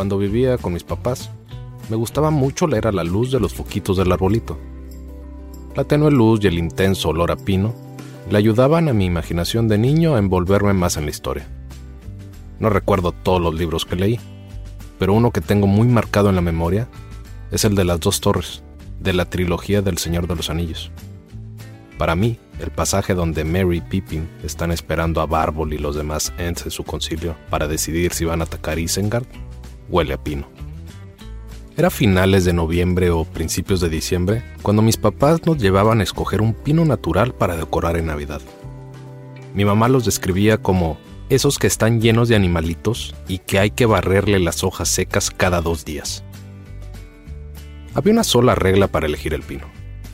cuando vivía con mis papás, me gustaba mucho leer a la luz de los foquitos del arbolito. La tenue luz y el intenso olor a pino le ayudaban a mi imaginación de niño a envolverme más en la historia. No recuerdo todos los libros que leí, pero uno que tengo muy marcado en la memoria es el de las dos torres, de la trilogía del Señor de los Anillos. Para mí, el pasaje donde Merry y Pippin están esperando a Bárbol y los demás Ents en su concilio para decidir si van a atacar Isengard, huele a pino. Era finales de noviembre o principios de diciembre cuando mis papás nos llevaban a escoger un pino natural para decorar en Navidad. Mi mamá los describía como esos que están llenos de animalitos y que hay que barrerle las hojas secas cada dos días. Había una sola regla para elegir el pino.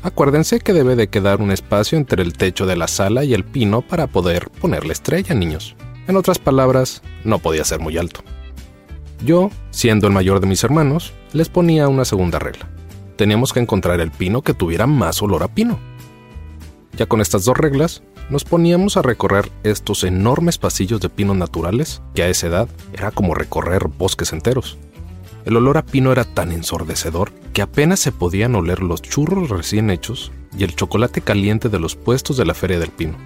Acuérdense que debe de quedar un espacio entre el techo de la sala y el pino para poder ponerle estrella, niños. En otras palabras, no podía ser muy alto. Yo, siendo el mayor de mis hermanos, les ponía una segunda regla. Teníamos que encontrar el pino que tuviera más olor a pino. Ya con estas dos reglas, nos poníamos a recorrer estos enormes pasillos de pinos naturales, que a esa edad era como recorrer bosques enteros. El olor a pino era tan ensordecedor que apenas se podían oler los churros recién hechos y el chocolate caliente de los puestos de la Feria del Pino.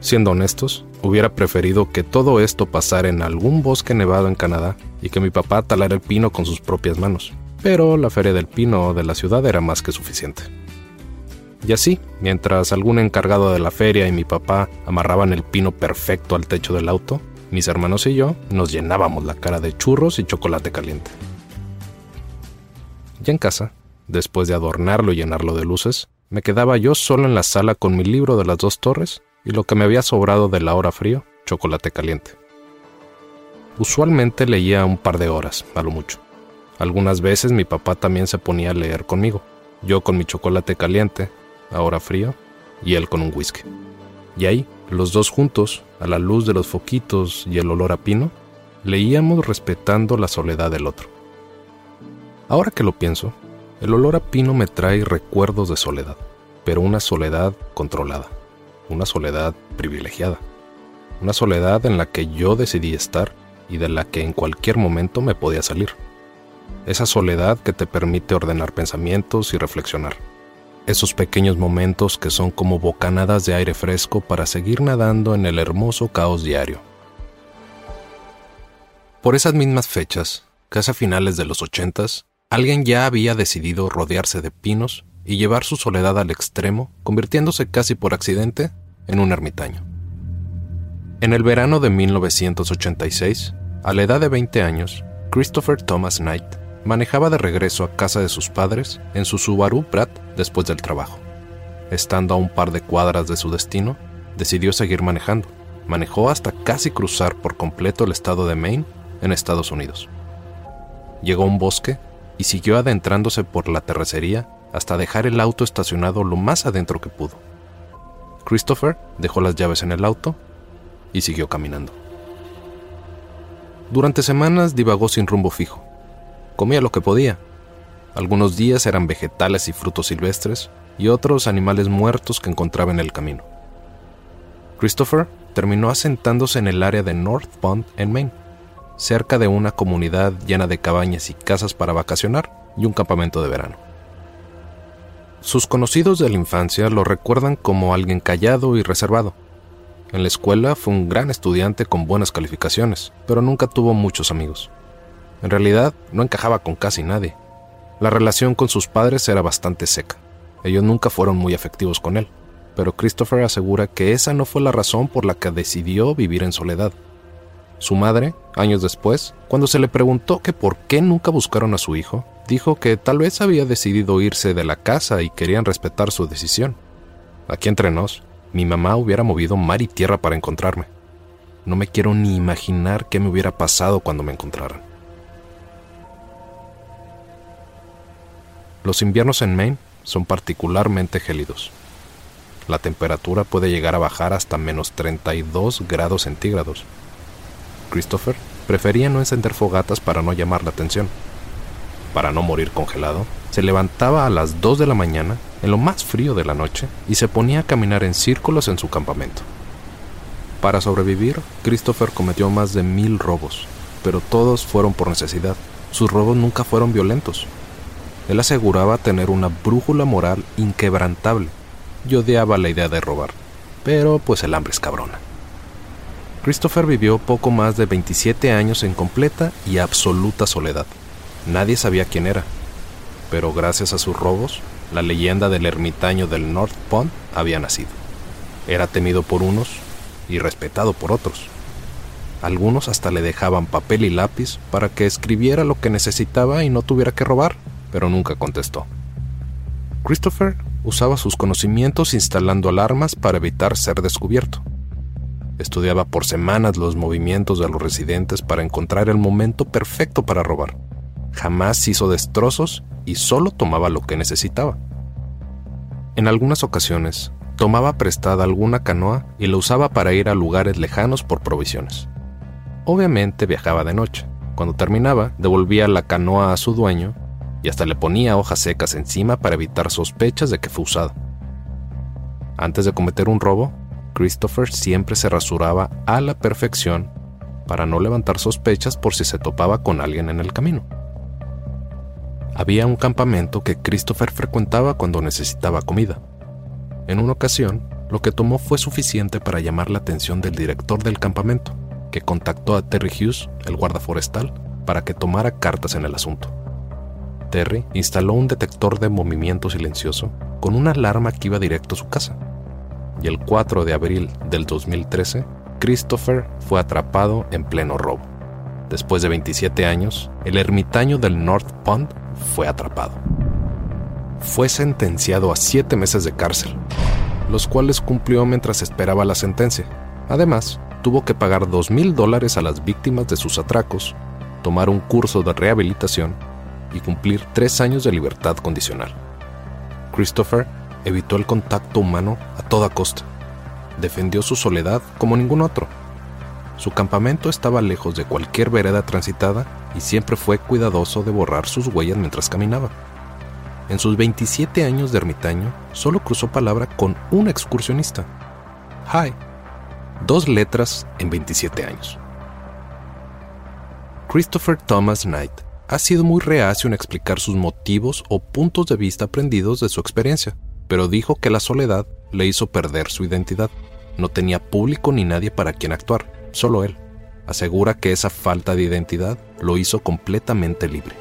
Siendo honestos, hubiera preferido que todo esto pasara en algún bosque nevado en Canadá y que mi papá talara el pino con sus propias manos, pero la Feria del Pino de la ciudad era más que suficiente. Y así, mientras algún encargado de la feria y mi papá amarraban el pino perfecto al techo del auto, mis hermanos y yo nos llenábamos la cara de churros y chocolate caliente. Ya en casa, después de adornarlo y llenarlo de luces, me quedaba yo solo en la sala con mi libro de las dos torres y lo que me había sobrado de la hora frío, chocolate caliente. Usualmente leía un par de horas, a lo mucho. Algunas veces mi papá también se ponía a leer conmigo, yo con mi chocolate caliente, ahora frío, y él con un whisky. Y ahí, los dos juntos, a la luz de los foquitos y el olor a pino, leíamos respetando la soledad del otro. Ahora que lo pienso, el olor a pino me trae recuerdos de soledad, pero una soledad controlada, una soledad privilegiada, una soledad en la que yo decidí estar y de la que en cualquier momento me podía salir. Esa soledad que te permite ordenar pensamientos y reflexionar. Esos pequeños momentos que son como bocanadas de aire fresco para seguir nadando en el hermoso caos diario. Por esas mismas fechas, casi a finales de los ochentas, alguien ya había decidido rodearse de pinos y llevar su soledad al extremo, convirtiéndose casi por accidente en un ermitaño. En el verano de 1986, a la edad de 20 años, Christopher Thomas Knight manejaba de regreso a casa de sus padres en su Subaru Brat después del trabajo. Estando a un par de cuadras de su destino, decidió seguir manejando. Manejó hasta casi cruzar por completo el estado de Maine en Estados Unidos. Llegó a un bosque y siguió adentrándose por la terracería hasta dejar el auto estacionado lo más adentro que pudo. Christopher dejó las llaves en el auto y siguió caminando. Durante semanas divagó sin rumbo fijo. Comía lo que podía. Algunos días eran vegetales y frutos silvestres y otros animales muertos que encontraba en el camino. Christopher terminó asentándose en el área de North Pond en Maine, cerca de una comunidad llena de cabañas y casas para vacacionar y un campamento de verano. Sus conocidos de la infancia lo recuerdan como alguien callado y reservado. En la escuela fue un gran estudiante con buenas calificaciones, pero nunca tuvo muchos amigos. En realidad, no encajaba con casi nadie. La relación con sus padres era bastante seca. Ellos nunca fueron muy afectivos con él, pero Christopher asegura que esa no fue la razón por la que decidió vivir en soledad. Su madre, años después, cuando se le preguntó que por qué nunca buscaron a su hijo, dijo que tal vez había decidido irse de la casa y querían respetar su decisión. Aquí entre nos, mi mamá hubiera movido mar y tierra para encontrarme. No me quiero ni imaginar qué me hubiera pasado cuando me encontraran. Los inviernos en Maine son particularmente gélidos. La temperatura puede llegar a bajar hasta menos 32 grados centígrados. Christopher prefería no encender fogatas para no llamar la atención. Para no morir congelado, se levantaba a las 2 de la mañana, en lo más frío de la noche, y se ponía a caminar en círculos en su campamento. Para sobrevivir, Christopher cometió más de mil robos, pero todos fueron por necesidad. Sus robos nunca fueron violentos. Él aseguraba tener una brújula moral inquebrantable y odiaba la idea de robar, pero pues el hambre es cabrona. Christopher vivió poco más de 27 años en completa y absoluta soledad. Nadie sabía quién era, pero gracias a sus robos, la leyenda del ermitaño del North Pond había nacido. Era temido por unos y respetado por otros. Algunos hasta le dejaban papel y lápiz para que escribiera lo que necesitaba y no tuviera que robar, pero nunca contestó. Christopher usaba sus conocimientos instalando alarmas para evitar ser descubierto. Estudiaba por semanas los movimientos de los residentes para encontrar el momento perfecto para robar. Jamás hizo destrozos y solo tomaba lo que necesitaba. En algunas ocasiones, tomaba prestada alguna canoa y la usaba para ir a lugares lejanos por provisiones. Obviamente viajaba de noche. Cuando terminaba, devolvía la canoa a su dueño y hasta le ponía hojas secas encima para evitar sospechas de que fue usado. Antes de cometer un robo, Christopher siempre se rasuraba a la perfección para no levantar sospechas por si se topaba con alguien en el camino. Había un campamento que Christopher frecuentaba cuando necesitaba comida. En una ocasión, lo que tomó fue suficiente para llamar la atención del director del campamento, que contactó a Terry Hughes, el guarda forestal, para que tomara cartas en el asunto. Terry instaló un detector de movimiento silencioso con una alarma que iba directo a su casa y el 4 de abril del 2013, Christopher fue atrapado en pleno robo. Después de 27 años, el ermitaño del North Pond fue atrapado. Fue sentenciado a 7 meses de cárcel, los cuales cumplió mientras esperaba la sentencia. Además, tuvo que pagar 2 mil dólares a las víctimas de sus atracos, tomar un curso de rehabilitación y cumplir 3 años de libertad condicional. Christopher evitó el contacto humano a toda costa. Defendió su soledad como ningún otro. Su campamento estaba lejos de cualquier vereda transitada y siempre fue cuidadoso de borrar sus huellas mientras caminaba. En sus 27 años de ermitaño, solo cruzó palabra con un excursionista. Hi. Dos letras en 27 años. Christopher Thomas Knight ha sido muy reacio en explicar sus motivos o puntos de vista aprendidos de su experiencia pero dijo que la soledad le hizo perder su identidad. No tenía público ni nadie para quien actuar, solo él. Asegura que esa falta de identidad lo hizo completamente libre.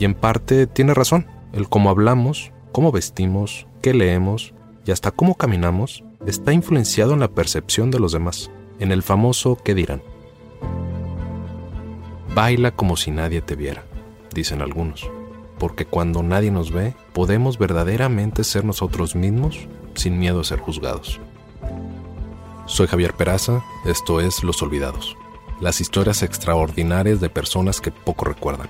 Y en parte tiene razón. El cómo hablamos, cómo vestimos, qué leemos y hasta cómo caminamos está influenciado en la percepción de los demás, en el famoso qué dirán. Baila como si nadie te viera, dicen algunos porque cuando nadie nos ve, podemos verdaderamente ser nosotros mismos sin miedo a ser juzgados. Soy Javier Peraza, esto es Los Olvidados, las historias extraordinarias de personas que poco recuerdan.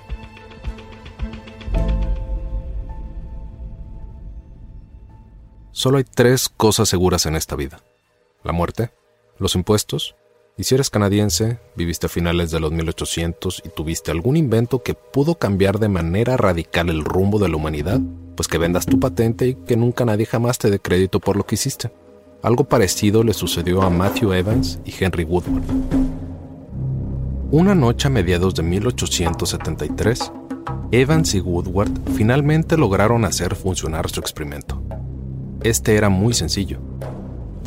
Solo hay tres cosas seguras en esta vida. La muerte, los impuestos y si eres canadiense, viviste a finales de los 1800 y tuviste algún invento que pudo cambiar de manera radical el rumbo de la humanidad, pues que vendas tu patente y que nunca nadie jamás te dé crédito por lo que hiciste. Algo parecido le sucedió a Matthew Evans y Henry Woodward. Una noche a mediados de 1873, Evans y Woodward finalmente lograron hacer funcionar su experimento. Este era muy sencillo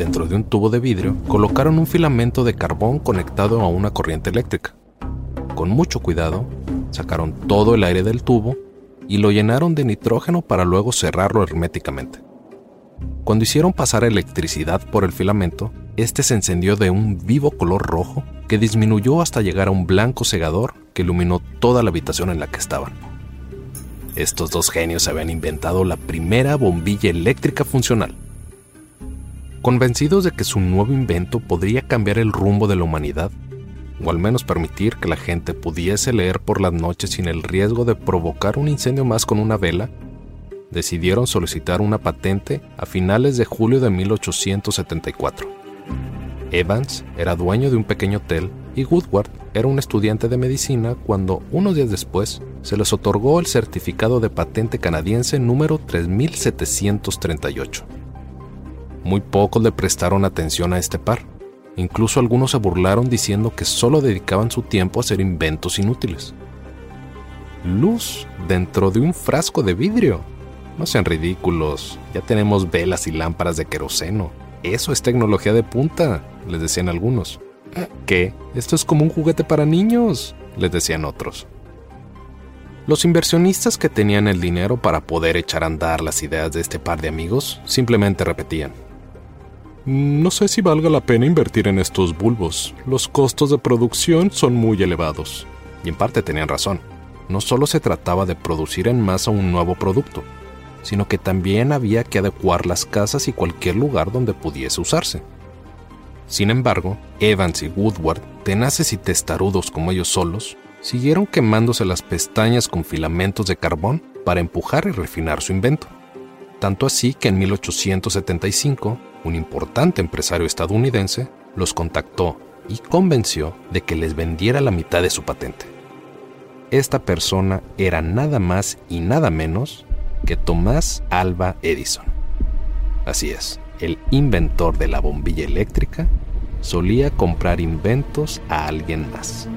dentro de un tubo de vidrio, colocaron un filamento de carbón conectado a una corriente eléctrica. con mucho cuidado, sacaron todo el aire del tubo y lo llenaron de nitrógeno para luego cerrarlo herméticamente. Cuando hicieron pasar electricidad por el filamento, este se encendió de un vivo color rojo que disminuyó hasta llegar a un blanco cegador que iluminó toda la habitación en la que estaban. Estos dos genios habían inventado la primera bombilla eléctrica funcional. Convencidos de que su nuevo invento podría cambiar el rumbo de la humanidad, o al menos permitir que la gente pudiese leer por las noches sin el riesgo de provocar un incendio más con una vela, decidieron solicitar una patente a finales de julio de 1874. Evans era dueño de un pequeño hotel y Woodward era un estudiante de medicina cuando, unos días después, se les otorgó el certificado de patente canadiense número 3738. Muy pocos le prestaron atención a este par. Incluso algunos se burlaron diciendo que solo dedicaban su tiempo a hacer inventos inútiles. Luz dentro de un frasco de vidrio. No sean ridículos, ya tenemos velas y lámparas de queroseno. Eso es tecnología de punta, les decían algunos. ¿Qué? Esto es como un juguete para niños, les decían otros. Los inversionistas que tenían el dinero para poder echar a andar las ideas de este par de amigos simplemente repetían. No sé si valga la pena invertir en estos bulbos. Los costos de producción son muy elevados. Y en parte tenían razón. No solo se trataba de producir en masa un nuevo producto, sino que también había que adecuar las casas y cualquier lugar donde pudiese usarse. Sin embargo, Evans y Woodward, tenaces y testarudos como ellos solos, siguieron quemándose las pestañas con filamentos de carbón para empujar y refinar su invento. Tanto así que en 1875, un importante empresario estadounidense los contactó y convenció de que les vendiera la mitad de su patente. Esta persona era nada más y nada menos que Tomás Alba Edison. Así es, el inventor de la bombilla eléctrica solía comprar inventos a alguien más.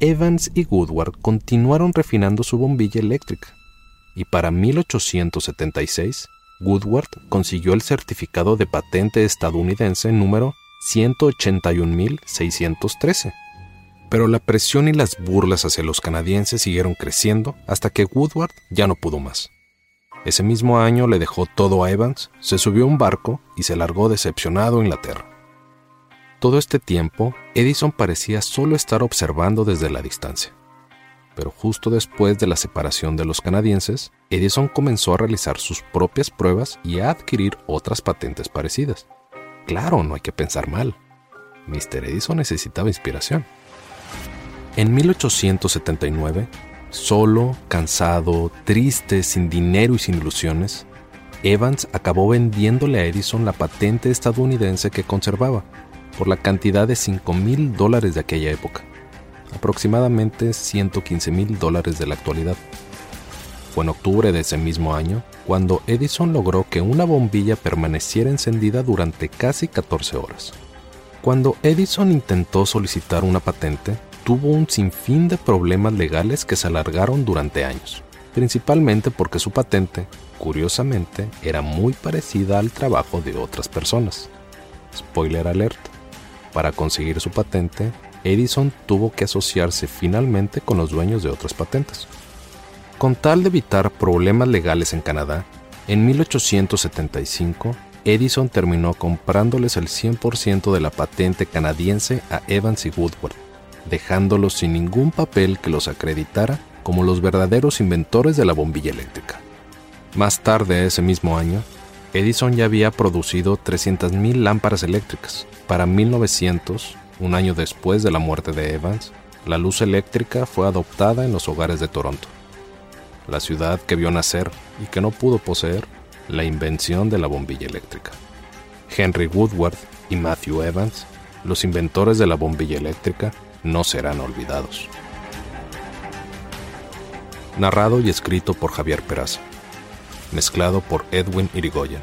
Evans y Woodward continuaron refinando su bombilla eléctrica y para 1876 Woodward consiguió el certificado de patente estadounidense número 181.613. Pero la presión y las burlas hacia los canadienses siguieron creciendo hasta que Woodward ya no pudo más. Ese mismo año le dejó todo a Evans, se subió a un barco y se largó decepcionado a Inglaterra. Todo este tiempo, Edison parecía solo estar observando desde la distancia. Pero justo después de la separación de los canadienses, Edison comenzó a realizar sus propias pruebas y a adquirir otras patentes parecidas. Claro, no hay que pensar mal. Mr. Edison necesitaba inspiración. En 1879, Solo, cansado, triste, sin dinero y sin ilusiones, Evans acabó vendiéndole a Edison la patente estadounidense que conservaba, por la cantidad de 5 mil dólares de aquella época, aproximadamente 115 mil dólares de la actualidad. Fue en octubre de ese mismo año cuando Edison logró que una bombilla permaneciera encendida durante casi 14 horas. Cuando Edison intentó solicitar una patente, tuvo un sinfín de problemas legales que se alargaron durante años, principalmente porque su patente, curiosamente, era muy parecida al trabajo de otras personas. Spoiler alert, para conseguir su patente, Edison tuvo que asociarse finalmente con los dueños de otras patentes. Con tal de evitar problemas legales en Canadá, en 1875 Edison terminó comprándoles el 100% de la patente canadiense a Evans y Woodward, dejándolos sin ningún papel que los acreditara como los verdaderos inventores de la bombilla eléctrica. Más tarde ese mismo año, Edison ya había producido 300.000 lámparas eléctricas. Para 1900, un año después de la muerte de Evans, la luz eléctrica fue adoptada en los hogares de Toronto, la ciudad que vio nacer y que no pudo poseer la invención de la bombilla eléctrica. Henry Woodward y Matthew Evans, los inventores de la bombilla eléctrica, no serán olvidados. Narrado y escrito por Javier Peraza. Mezclado por Edwin Irigoyen.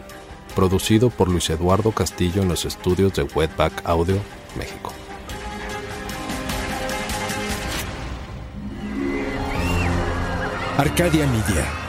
Producido por Luis Eduardo Castillo en los estudios de Wetback Audio, México. Arcadia Media.